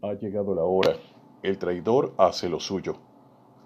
Ha llegado la hora. El traidor hace lo suyo.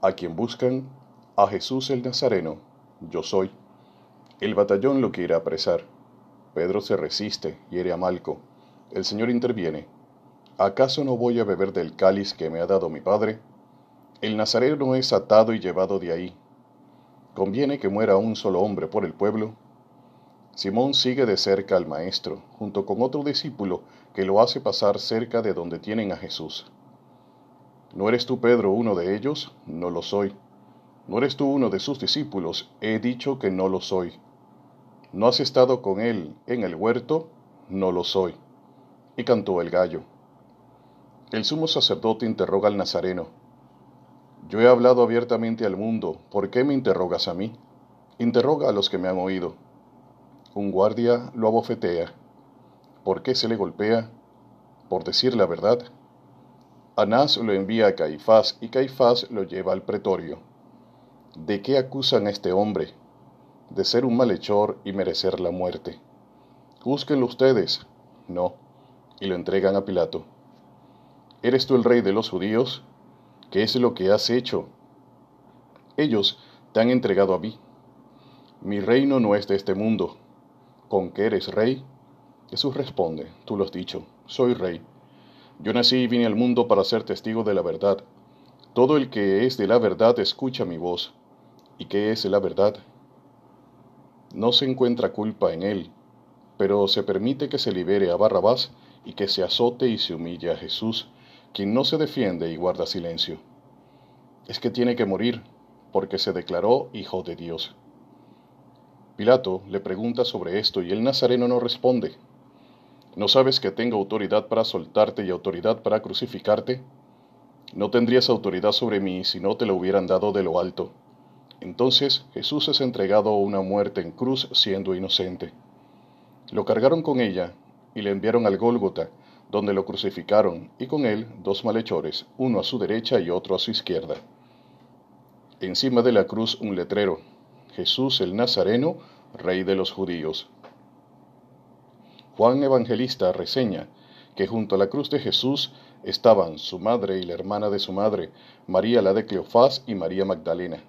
A quien buscan, a Jesús el Nazareno, yo soy. El batallón lo quiere apresar. Pedro se resiste, hiere a Malco. El Señor interviene. ¿Acaso no voy a beber del cáliz que me ha dado mi Padre? El Nazareno es atado y llevado de ahí. ¿Conviene que muera un solo hombre por el pueblo? Simón sigue de cerca al Maestro, junto con otro discípulo que lo hace pasar cerca de donde tienen a Jesús. ¿No eres tú, Pedro, uno de ellos? No lo soy. ¿No eres tú uno de sus discípulos? He dicho que no lo soy. ¿No has estado con él en el huerto? No lo soy. Y cantó el gallo. El sumo sacerdote interroga al Nazareno. Yo he hablado abiertamente al mundo, ¿por qué me interrogas a mí? Interroga a los que me han oído. Un guardia lo abofetea. ¿Por qué se le golpea? Por decir la verdad. Anás lo envía a Caifás y Caifás lo lleva al pretorio. ¿De qué acusan a este hombre? De ser un malhechor y merecer la muerte. Júzquenlo ustedes. No. Y lo entregan a Pilato. ¿Eres tú el rey de los judíos? ¿Qué es lo que has hecho? Ellos te han entregado a mí. Mi reino no es de este mundo con que eres rey? Jesús responde, tú lo has dicho, soy rey. Yo nací y vine al mundo para ser testigo de la verdad. Todo el que es de la verdad escucha mi voz. ¿Y qué es la verdad? No se encuentra culpa en él, pero se permite que se libere a Barrabás y que se azote y se humille a Jesús, quien no se defiende y guarda silencio. Es que tiene que morir, porque se declaró hijo de Dios. Pilato le pregunta sobre esto y el nazareno no responde. ¿No sabes que tengo autoridad para soltarte y autoridad para crucificarte? No tendrías autoridad sobre mí si no te lo hubieran dado de lo alto. Entonces Jesús es entregado a una muerte en cruz siendo inocente. Lo cargaron con ella y le enviaron al Gólgota, donde lo crucificaron, y con él dos malhechores, uno a su derecha y otro a su izquierda. Encima de la cruz un letrero, Jesús el Nazareno, Rey de los judíos. Juan Evangelista reseña que junto a la cruz de Jesús estaban su madre y la hermana de su madre, María la de Cleofás y María Magdalena.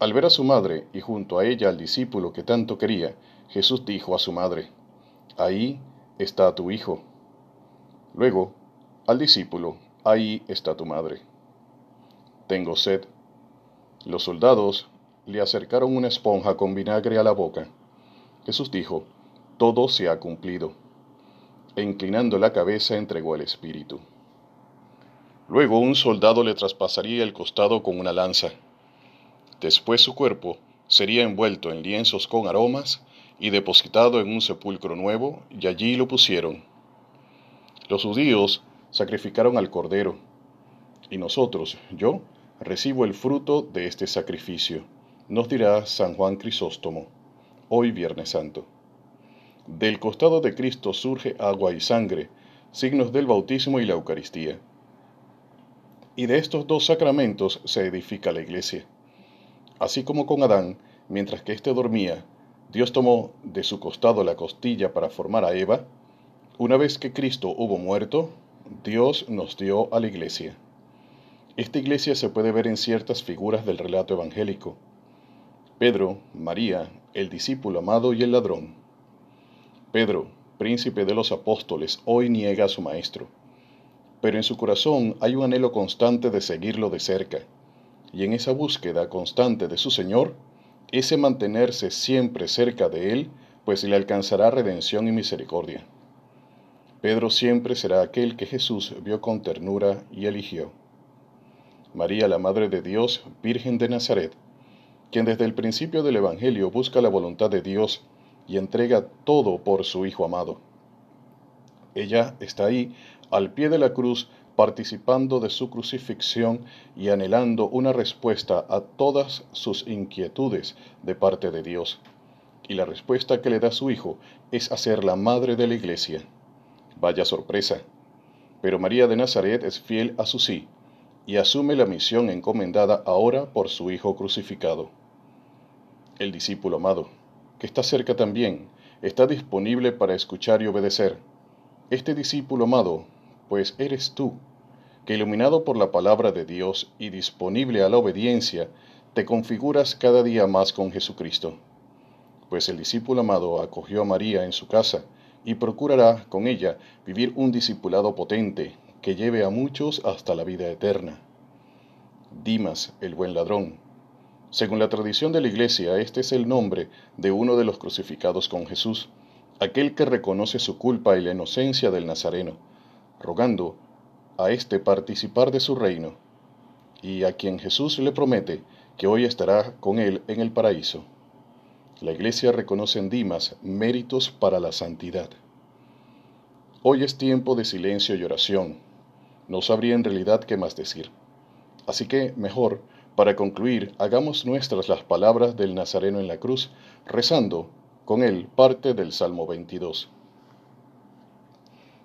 Al ver a su madre y junto a ella al discípulo que tanto quería, Jesús dijo a su madre, Ahí está tu hijo. Luego, al discípulo, Ahí está tu madre. Tengo sed. Los soldados le acercaron una esponja con vinagre a la boca. Jesús dijo, Todo se ha cumplido. E inclinando la cabeza entregó el espíritu. Luego un soldado le traspasaría el costado con una lanza. Después su cuerpo sería envuelto en lienzos con aromas y depositado en un sepulcro nuevo, y allí lo pusieron. Los judíos sacrificaron al cordero, y nosotros, yo, recibo el fruto de este sacrificio nos dirá San Juan Crisóstomo, hoy Viernes Santo. Del costado de Cristo surge agua y sangre, signos del bautismo y la Eucaristía. Y de estos dos sacramentos se edifica la iglesia. Así como con Adán, mientras que éste dormía, Dios tomó de su costado la costilla para formar a Eva, una vez que Cristo hubo muerto, Dios nos dio a la iglesia. Esta iglesia se puede ver en ciertas figuras del relato evangélico. Pedro, María, el discípulo amado y el ladrón. Pedro, príncipe de los apóstoles, hoy niega a su maestro, pero en su corazón hay un anhelo constante de seguirlo de cerca, y en esa búsqueda constante de su Señor, ese mantenerse siempre cerca de Él, pues le alcanzará redención y misericordia. Pedro siempre será aquel que Jesús vio con ternura y eligió. María, la Madre de Dios, Virgen de Nazaret, quien desde el principio del Evangelio busca la voluntad de Dios y entrega todo por su Hijo amado. Ella está ahí, al pie de la cruz, participando de su crucifixión y anhelando una respuesta a todas sus inquietudes de parte de Dios. Y la respuesta que le da su Hijo es hacer la madre de la Iglesia. Vaya sorpresa. Pero María de Nazaret es fiel a su sí y asume la misión encomendada ahora por su Hijo crucificado. El discípulo amado, que está cerca también, está disponible para escuchar y obedecer. Este discípulo amado pues eres tú, que iluminado por la palabra de Dios y disponible a la obediencia, te configuras cada día más con Jesucristo. Pues el discípulo amado acogió a María en su casa y procurará con ella vivir un discipulado potente que lleve a muchos hasta la vida eterna. Dimas, el buen ladrón. Según la tradición de la Iglesia, este es el nombre de uno de los crucificados con Jesús, aquel que reconoce su culpa y la inocencia del Nazareno, rogando a éste participar de su reino, y a quien Jesús le promete que hoy estará con él en el paraíso. La Iglesia reconoce en Dimas méritos para la santidad. Hoy es tiempo de silencio y oración. No sabría en realidad qué más decir. Así que, mejor, para concluir, hagamos nuestras las palabras del Nazareno en la cruz, rezando con él parte del Salmo 22.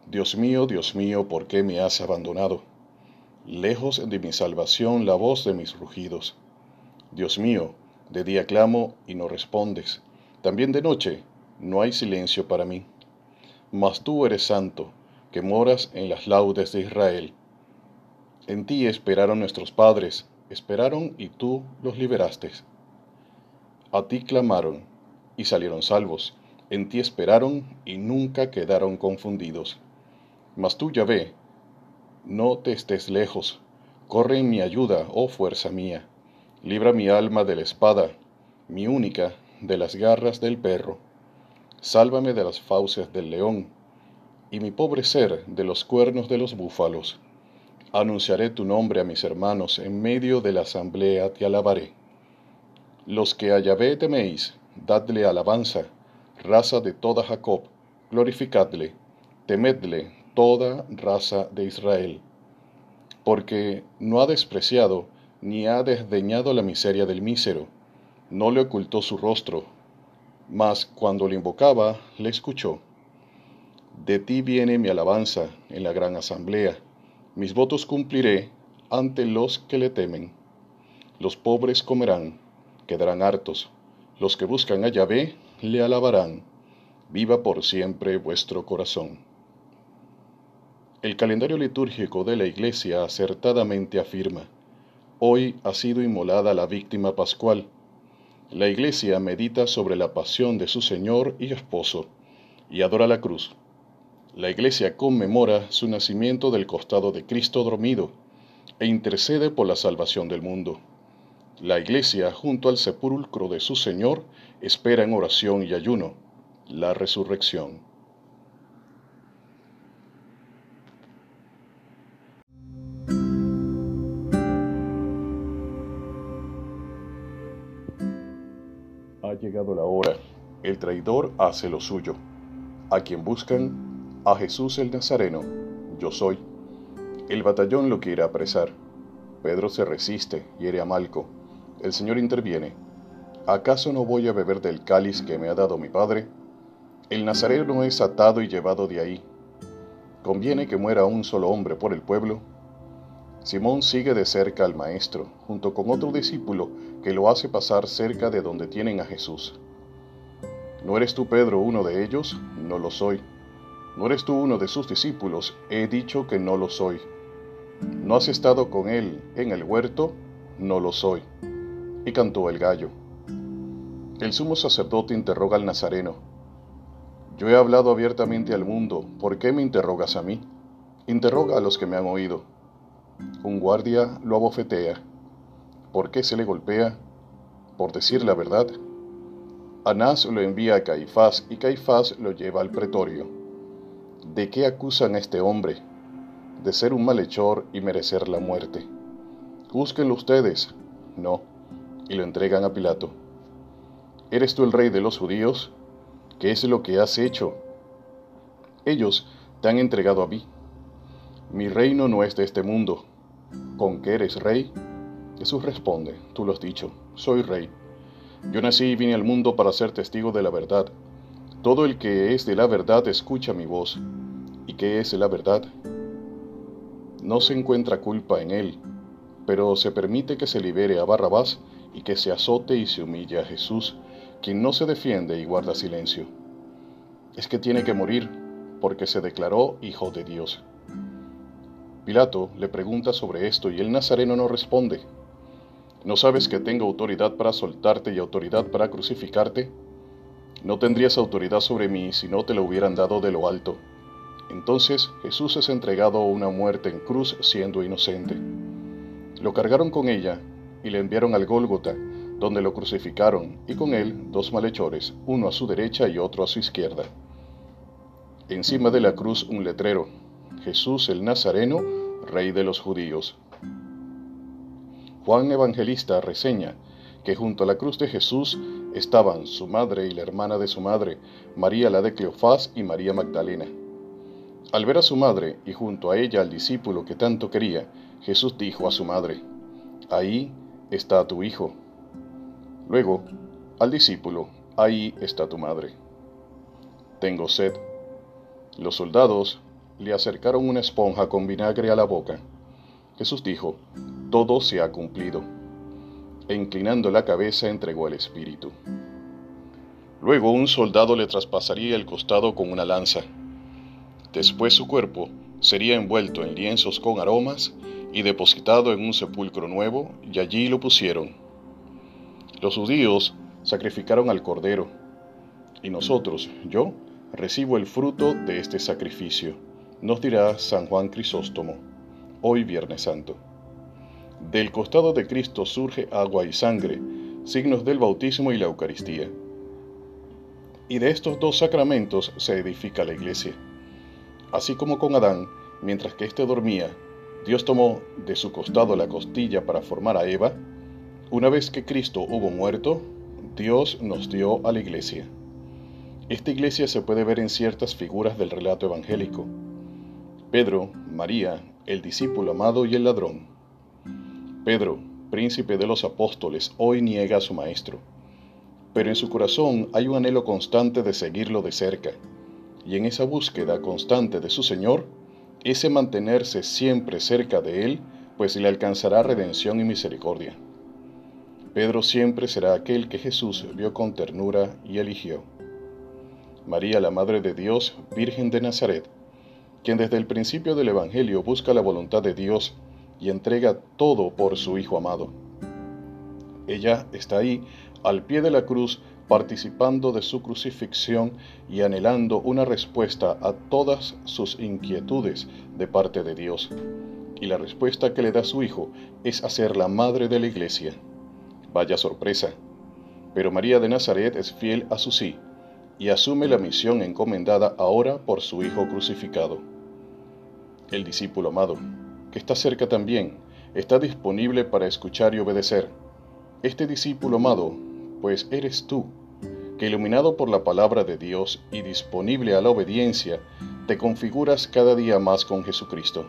Dios mío, Dios mío, ¿por qué me has abandonado? Lejos de mi salvación la voz de mis rugidos. Dios mío, de día clamo y no respondes. También de noche no hay silencio para mí. Mas tú eres santo, que moras en las laudes de Israel. En ti esperaron nuestros padres, esperaron y tú los liberaste. A ti clamaron y salieron salvos, en ti esperaron y nunca quedaron confundidos. Mas tú, Yahvé, no te estés lejos, corre en mi ayuda, oh fuerza mía, libra mi alma de la espada, mi única de las garras del perro, sálvame de las fauces del león, y mi pobre ser de los cuernos de los búfalos. Anunciaré tu nombre a mis hermanos, en medio de la asamblea te alabaré. Los que a Yahvé teméis, dadle alabanza, raza de toda Jacob, glorificadle, temedle toda raza de Israel, porque no ha despreciado ni ha desdeñado la miseria del mísero, no le ocultó su rostro, mas cuando le invocaba, le escuchó. De ti viene mi alabanza en la gran asamblea. Mis votos cumpliré ante los que le temen. Los pobres comerán, quedarán hartos. Los que buscan a Yahvé le alabarán. Viva por siempre vuestro corazón. El calendario litúrgico de la Iglesia acertadamente afirma, hoy ha sido inmolada la víctima pascual. La Iglesia medita sobre la pasión de su Señor y Esposo y adora la cruz la Iglesia conmemora su nacimiento del costado de Cristo dormido e intercede por la salvación del mundo. La Iglesia, junto al sepulcro de su Señor, espera en oración y ayuno la resurrección. Ha llegado la hora. El traidor hace lo suyo. A quien buscan, a Jesús el Nazareno, yo soy. El batallón lo quiere apresar. Pedro se resiste, hiere a Malco. El Señor interviene. ¿Acaso no voy a beber del cáliz que me ha dado mi Padre? El Nazareno es atado y llevado de ahí. ¿Conviene que muera un solo hombre por el pueblo? Simón sigue de cerca al Maestro, junto con otro discípulo que lo hace pasar cerca de donde tienen a Jesús. ¿No eres tú, Pedro, uno de ellos? No lo soy. ¿No eres tú uno de sus discípulos? He dicho que no lo soy. ¿No has estado con él en el huerto? No lo soy. Y cantó el gallo. El sumo sacerdote interroga al Nazareno. Yo he hablado abiertamente al mundo, ¿por qué me interrogas a mí? Interroga a los que me han oído. Un guardia lo abofetea. ¿Por qué se le golpea? Por decir la verdad. Anás lo envía a Caifás y Caifás lo lleva al pretorio. ¿De qué acusan a este hombre? De ser un malhechor y merecer la muerte. Júzquenlo ustedes. No. Y lo entregan a Pilato. ¿Eres tú el rey de los judíos? ¿Qué es lo que has hecho? Ellos te han entregado a mí. Mi reino no es de este mundo. ¿Con qué eres rey? Jesús responde, tú lo has dicho, soy rey. Yo nací y vine al mundo para ser testigo de la verdad. Todo el que es de la verdad escucha mi voz. ¿Y qué es la verdad? No se encuentra culpa en él, pero se permite que se libere a Barrabás y que se azote y se humille a Jesús, quien no se defiende y guarda silencio. Es que tiene que morir, porque se declaró hijo de Dios. Pilato le pregunta sobre esto y el nazareno no responde. ¿No sabes que tengo autoridad para soltarte y autoridad para crucificarte? No tendrías autoridad sobre mí si no te lo hubieran dado de lo alto. Entonces Jesús es entregado a una muerte en cruz siendo inocente. Lo cargaron con ella y le enviaron al Gólgota, donde lo crucificaron, y con él dos malhechores, uno a su derecha y otro a su izquierda. Encima de la cruz un letrero, Jesús el Nazareno, Rey de los judíos. Juan Evangelista reseña que junto a la cruz de Jesús estaban su madre y la hermana de su madre, María la de Cleofás y María Magdalena. Al ver a su madre y junto a ella al discípulo que tanto quería, Jesús dijo a su madre, Ahí está tu hijo. Luego, al discípulo, Ahí está tu madre. Tengo sed. Los soldados le acercaron una esponja con vinagre a la boca. Jesús dijo, todo se ha cumplido. E inclinando la cabeza entregó el espíritu. Luego un soldado le traspasaría el costado con una lanza. Después su cuerpo sería envuelto en lienzos con aromas y depositado en un sepulcro nuevo, y allí lo pusieron. Los judíos sacrificaron al cordero, y nosotros, yo, recibo el fruto de este sacrificio, nos dirá San Juan Crisóstomo, hoy Viernes Santo. Del costado de Cristo surge agua y sangre, signos del bautismo y la Eucaristía. Y de estos dos sacramentos se edifica la iglesia. Así como con Adán, mientras que éste dormía, Dios tomó de su costado la costilla para formar a Eva, una vez que Cristo hubo muerto, Dios nos dio a la iglesia. Esta iglesia se puede ver en ciertas figuras del relato evangélico. Pedro, María, el discípulo amado y el ladrón. Pedro, príncipe de los apóstoles, hoy niega a su maestro, pero en su corazón hay un anhelo constante de seguirlo de cerca, y en esa búsqueda constante de su Señor, ese mantenerse siempre cerca de Él, pues le alcanzará redención y misericordia. Pedro siempre será aquel que Jesús vio con ternura y eligió. María, la Madre de Dios, Virgen de Nazaret, quien desde el principio del Evangelio busca la voluntad de Dios y entrega todo por su Hijo amado. Ella está ahí, al pie de la cruz, participando de su crucifixión y anhelando una respuesta a todas sus inquietudes de parte de Dios. Y la respuesta que le da su Hijo es hacer la madre de la iglesia. Vaya sorpresa. Pero María de Nazaret es fiel a su sí y asume la misión encomendada ahora por su Hijo crucificado. El discípulo amado que está cerca también, está disponible para escuchar y obedecer. Este discípulo amado, pues eres tú, que iluminado por la palabra de Dios y disponible a la obediencia, te configuras cada día más con Jesucristo.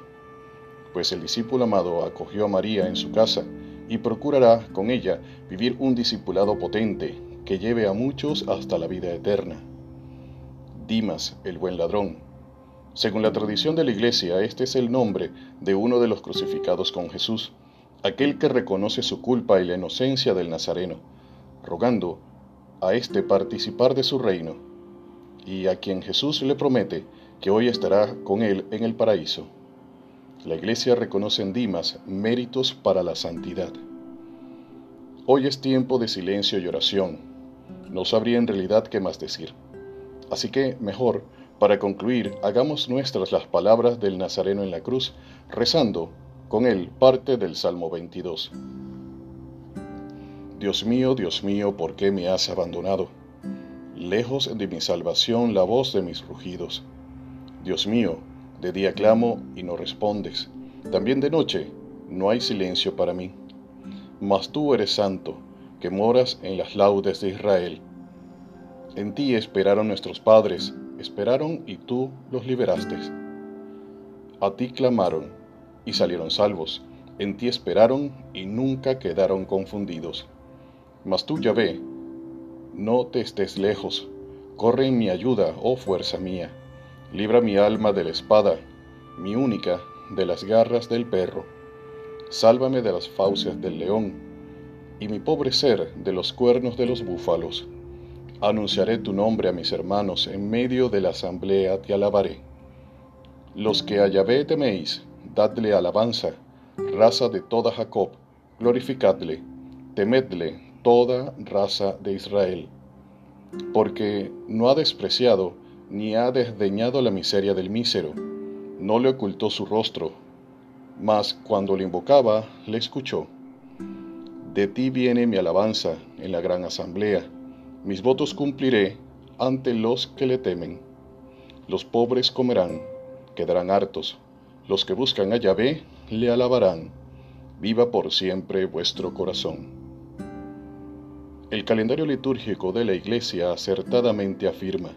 Pues el discípulo amado acogió a María en su casa y procurará con ella vivir un discipulado potente que lleve a muchos hasta la vida eterna. Dimas, el buen ladrón, según la tradición de la Iglesia, este es el nombre de uno de los crucificados con Jesús, aquel que reconoce su culpa y la inocencia del Nazareno, rogando a éste participar de su reino, y a quien Jesús le promete que hoy estará con él en el paraíso. La Iglesia reconoce en Dimas méritos para la santidad. Hoy es tiempo de silencio y oración. No sabría en realidad qué más decir. Así que mejor para concluir, hagamos nuestras las palabras del Nazareno en la cruz, rezando con él parte del Salmo 22. Dios mío, Dios mío, ¿por qué me has abandonado? Lejos de mi salvación la voz de mis rugidos. Dios mío, de día clamo y no respondes. También de noche no hay silencio para mí. Mas tú eres santo, que moras en las laudes de Israel. En ti esperaron nuestros padres, esperaron y tú los liberaste. A ti clamaron y salieron salvos, en ti esperaron y nunca quedaron confundidos. Mas tú, Yahvé, no te estés lejos, corre en mi ayuda, oh fuerza mía, libra mi alma de la espada, mi única de las garras del perro, sálvame de las fauces del león, y mi pobre ser de los cuernos de los búfalos. Anunciaré tu nombre a mis hermanos, en medio de la asamblea te alabaré. Los que a Yahvé teméis, dadle alabanza, raza de toda Jacob, glorificadle, temedle toda raza de Israel, porque no ha despreciado ni ha desdeñado la miseria del mísero, no le ocultó su rostro, mas cuando le invocaba, le escuchó. De ti viene mi alabanza en la gran asamblea, mis votos cumpliré ante los que le temen. Los pobres comerán, quedarán hartos, los que buscan a Yahvé le alabarán. Viva por siempre vuestro corazón. El calendario litúrgico de la Iglesia acertadamente afirma,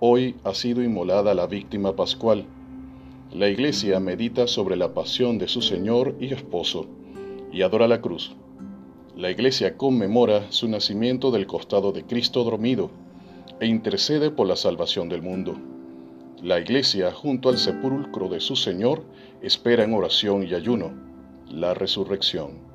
hoy ha sido inmolada la víctima pascual. La Iglesia medita sobre la pasión de su Señor y Esposo y adora la cruz la Iglesia conmemora su nacimiento del costado de Cristo dormido e intercede por la salvación del mundo. La Iglesia, junto al sepulcro de su Señor, espera en oración y ayuno la resurrección.